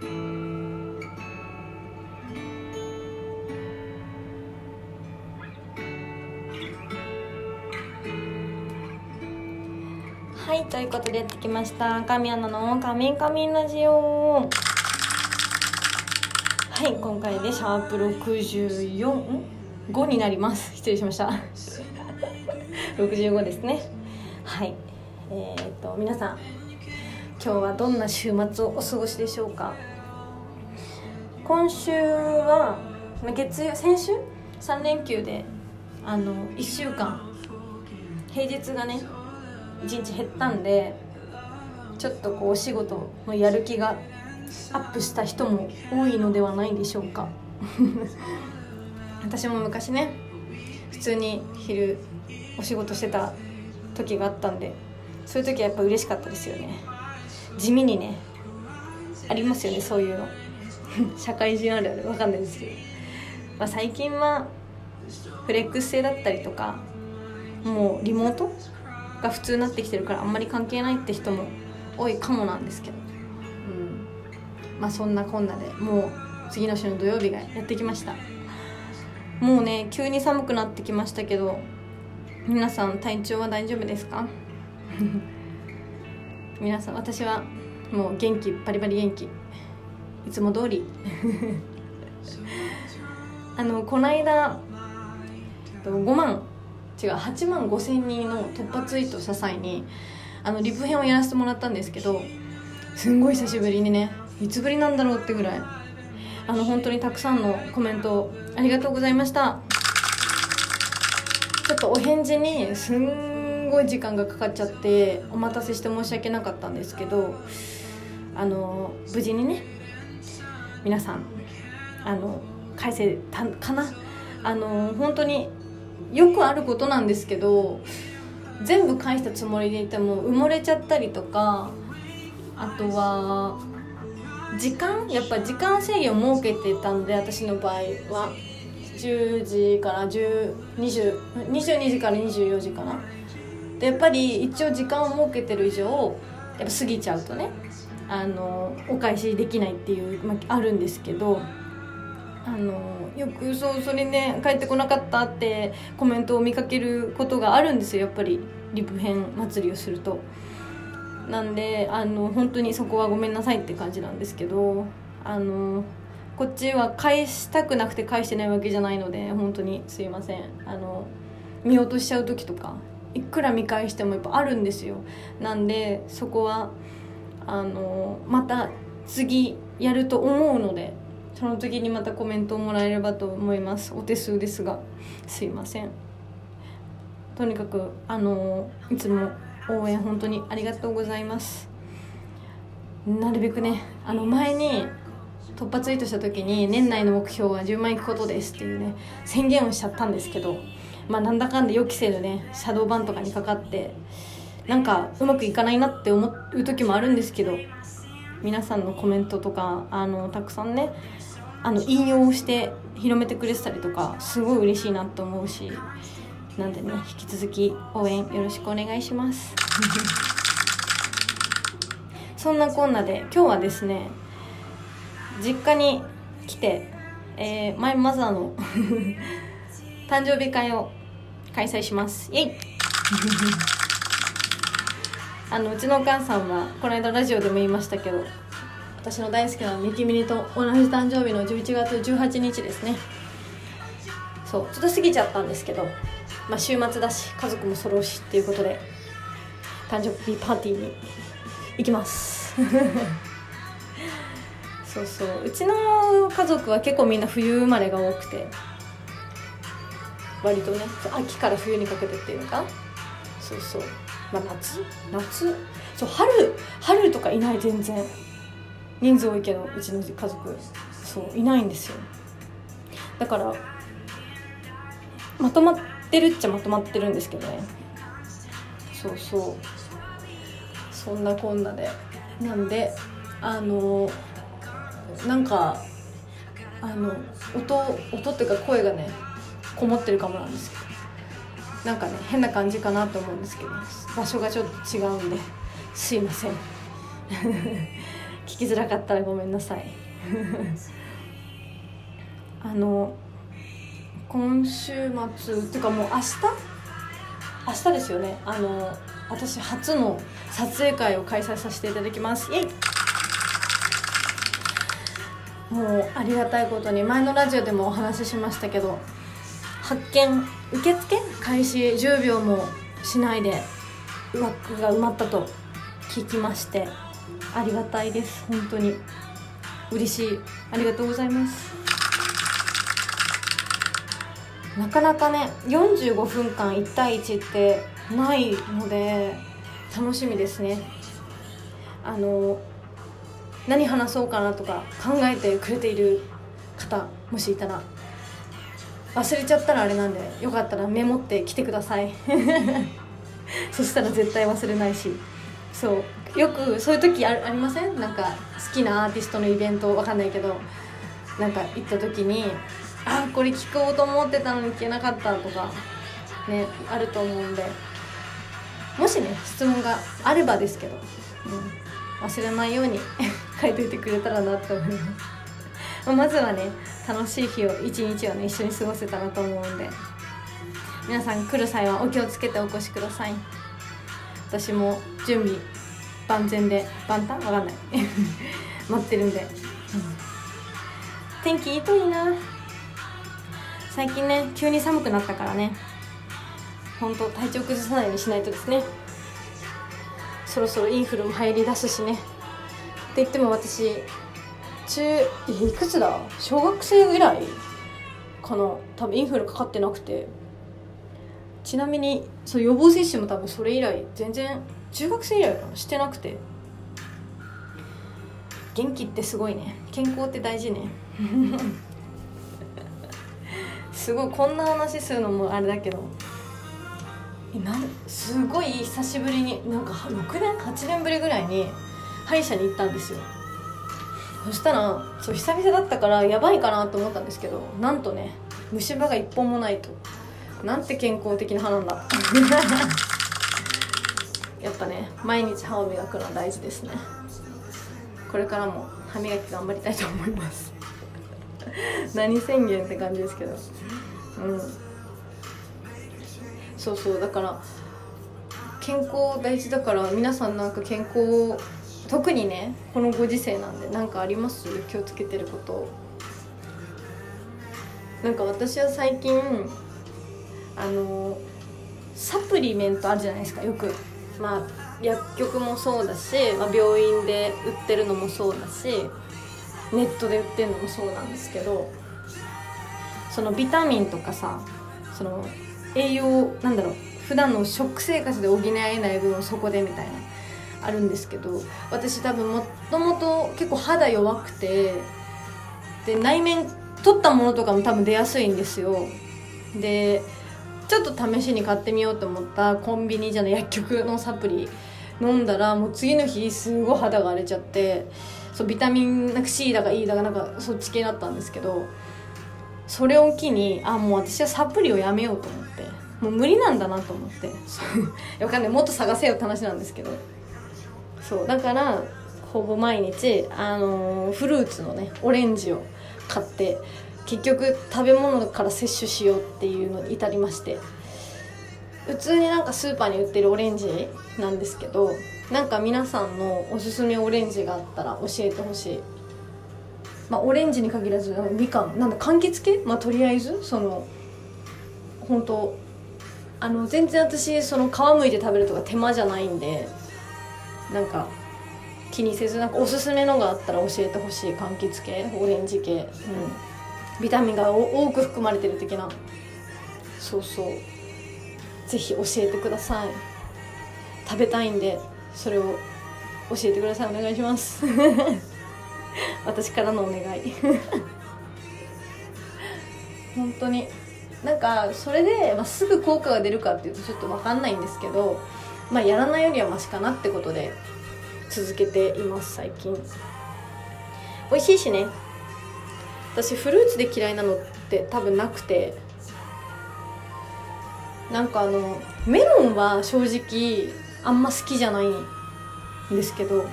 はいということでやってきました。神アナの「カミンカミンラジオ」はい今回でシャープ645になります。失礼しました。65ですね。はい。えー、っと皆さん今日はどんな週末をお過ごしでしょうか？今週は月曜先週？3連休であの1週間。平日がね1日減ったんでちょっとこうお仕事のやる気がアップした人も多いのではないでしょうか。私も昔ね普通に昼お仕事してた時があったんでそういう時はやっぱ嬉しかったですよね。地味にねありますよねそういうの。社会人あるある分かんないですけど、まあ、最近はフレックス制だったりとかもうリモートが普通になってきてるからあんまり関係ないって人も多いかもなんですけど、うん、まあそんなこんなでもう次の週の土曜日がやってきました。もうね急に寒くなってきましたけど皆さん体調は大丈夫ですか？皆さん私はもう元気バリバリ元気。いつも通り。あのこの間5万違う8万5千人の突破ツイートした際にあのリプ編をやらせてもらったんですけどすんごい久しぶりにねいつぶりなんだろうってぐらいあの本当にたくさんのコメントありがとうございました。ちょっとお返事にすんごい時間がかかっちゃってお待たせして申し訳なかったんですけどあの無事にね皆さんあの返せたかな？あの本当によくあることなんですけど全部返したつもりでいても埋もれちゃったりとかあとは時間？やっぱ時間制限を設けてたので私の場合は。10時から102022時から24時かな。でやっぱり一応時間を設けてる以上やっぱ過ぎちゃうとね。あのお返しできないっていう、まあ、あるんですけどあのよくそうそれね帰ってこなかったってコメントを見かけることがあるんですよやっぱりリプ編祭りをすると。なんであの本当にそこはごめんなさいって感じなんですけどあのこっちは返したくなくて返してないわけじゃないので本当にすいません。あの見落としちゃう時とかいくら見返してもやっぱあるんですよ。なんでそこはあのまた次やると思うのでその時にまたコメントをもらえればと思います。お手数ですが。すいません。とにかくあのいつも応援本当にありがとうございます。なるべくねあの前に突破ツイートした時に年内の目標は10万いくことですっていうね宣言をしちゃったんですけどまあなんだかんだ予期せぬねシャドーバンとかにかかってなんかうまくいかないなって思う時もあるんですけど皆さんのコメントとかあのたくさんねあの引用して広めてくれてたりとかすごい嬉しいなと思うしなんでね引き続き応援よろしくお願いします。そんなこんなで今日はですね実家に来て、えー、マイマザーの 誕生日会を開催します。イエイ! あのうちのお母さんはこの間ラジオでも言いましたけど私の大好きなミキミニと同じ誕生日の11月18日ですね。そうちょっと過ぎちゃったんですけど、まあ、週末だし家族も揃うしっていうことで誕生日パーティーに行きます。そうそう。うちの家族は結構みんな冬生まれが多くて割とね秋から冬にかけてっていうかそうそうまあ夏？夏？そう春春とかいない全然。人数多いけどうちの家族。そういないんですよ。だからまとまってるっちゃまとまってるんですけどね。そうそう。そんなこんなで。なんであのなんかあの音音っていうか声がねこもってるかもなんですけど。なんかね変な感じかなと思うんですけど場所がちょっと違うんですいません。聞きづらかったらごめんなさい。あの今週末っていうかもう明日？明日ですよね。あの私初の撮影会を開催させていただきます。イエイ！もうありがたいことに前のラジオでもお話ししましたけど発見受付開始10秒もしないで枠が埋まったと聞きましてありがたいです本当に嬉しいありがとうございますなかなかね45分間1対1ってないので楽しみですね。あの何話そうかなとか考えてくれている方もしいたら忘れちゃったらあれなんでよかったらメモって来てください。そしたら絶対忘れないし。そう。よくそういう時あありません？なんか好きなアーティストのイベントわかんないけど。なんか行った時にあこれ聞こうと思ってたのに聞けなかったとかねあると思うんで。もしね質問があればですけど、うん、忘れないように 書いといてくれたらなって思います。まずはね楽しい日を一日をね一緒に過ごせたらと思うんで。皆さん来る際はお気をつけてお越しください。私も準備万全で万端？わかんない。待ってるんで、うん、天気いいといいな。最近ね急に寒くなったからね。本当体調崩さないようにしないとですね。そろそろインフルも入りだすしね。って言っても私中いくつだ？小学生ぐらいかな？多分インフルかかってなくて。ちなみにそう予防接種も多分それ以来全然中学生以来かな？してなくて。元気ってすごいね。健康って大事ね。すごいこんな話するのもあれだけど。なんすごい久しぶりになんか6年8年ぶりぐらいに歯医者に行ったんですよそしたらそう久々だったからやばいかなと思ったんですけどなんとね虫歯が1本もないと。なんて健康的な歯なんだ。やっぱね毎日歯を磨くのは大事ですね。これからも歯磨き頑張りたいと思います。何宣言って感じですけど。うん。そうそうだから健康大事だから皆さんなんか健康を特にねこのご時世なんで何かあります？気をつけてること。なんか私は最近あのサプリメントあるじゃないですかよく。まあ薬局もそうだし、まあ、病院で売ってるのもそうだしネットで売ってるのもそうなんですけどそのビタミンとかさその栄養なんだろう普段の食生活で補えない分をそこでみたいな。あるんですけど私多分もともと結構肌弱くてで内面取ったものとかも多分出やすいんですよ。でちょっと試しに買ってみようと思ったコンビニじゃない薬局のサプリ飲んだらもう次の日すごい肌が荒れちゃってそうビタミンなんか C だか E だかなんかそっち系だったんですけどそれを機にあもう私はサプリをやめようと思ってもう無理なんだなと思って。わかんない。もっと探せよって話なんですけど。そうだからほぼ毎日、あのー、フルーツのねオレンジを買って結局食べ物から摂取しようっていうのに至りまして普通になんかスーパーに売ってるオレンジなんですけどなんか皆さんのおすすめオレンジがあったら教えてほしい。まあオレンジに限らずみかん。なんだ柑橘系？まあとりあえずその本当あの全然私その皮むいて食べるとか手間じゃないんでなんか気にせずなんかおすすめのがあったら教えてほしい柑橘系オレンジ系。うん。ビタミンが多く含まれてる的な。そうそう。ぜひ教えてください。食べたいんでそれを教えてください。お願いします。私からのお願い。本当に。なんかそれで、まあ、すぐ効果が出るかっていうとちょっと分かんないんですけどまあやらないよりはマシかなってことで続けています最近。美味しいしね。私フルーツで嫌いなのって多分なくて。なんかあのメロンは正直あんま好きじゃないんですけど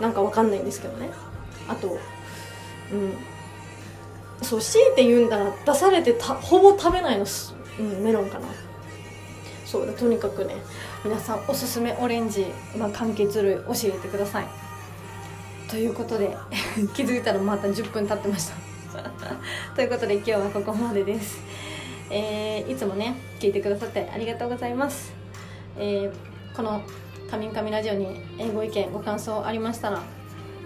なんかわかんないんですけどね。あとうん。そう強いて言うんだら出されてたほぼ食べないの、うん、メロンかな。そうだとにかくね皆さんおすすめオレンジ、まあ、柑橘類教えてください。ということで 気づいたらまた10分経ってました。ということで今日はここまでです、えー、いつもね聞いてくださってありがとうございます、えー、この「カミンカミラジオ」にご意見ご感想ありましたら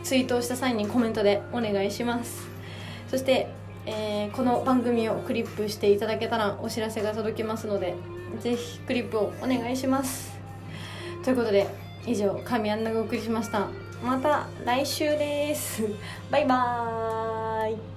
ツイートをした際にコメントでお願いします。そしてえー、この番組をクリップしていただけたらお知らせが届きますのでぜひクリップをお願いします。ということで以上神アンナがお送りしました。また来週です。バイバーイ。